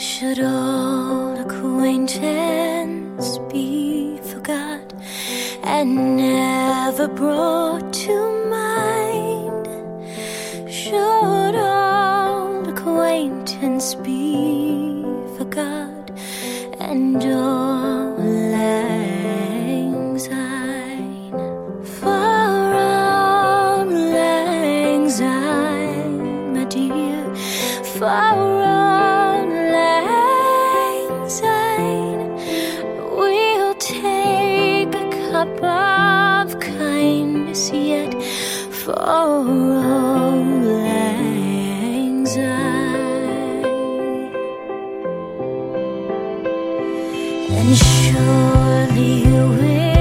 Should old acquaintance be forgot and never brought to mind? Should old acquaintance be forgot and auld lang syne? For auld lang syne, my dear, for all. cup of kindness yet for all anxiety. And surely you will.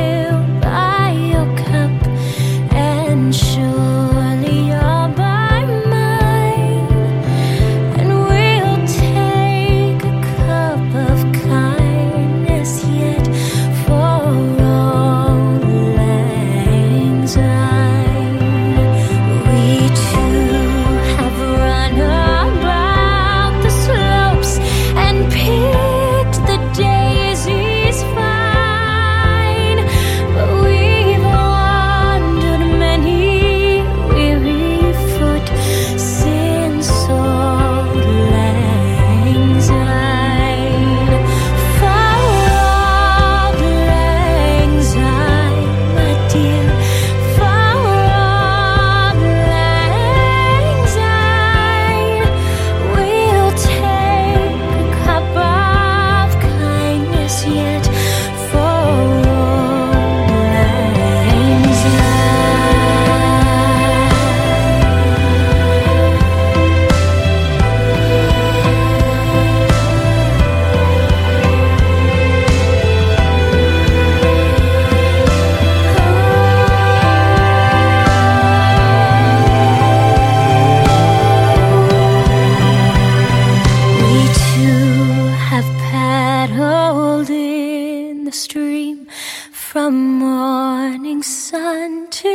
from morning sun to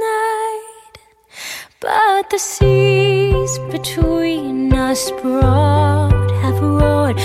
night, but the seas between us broad have roared.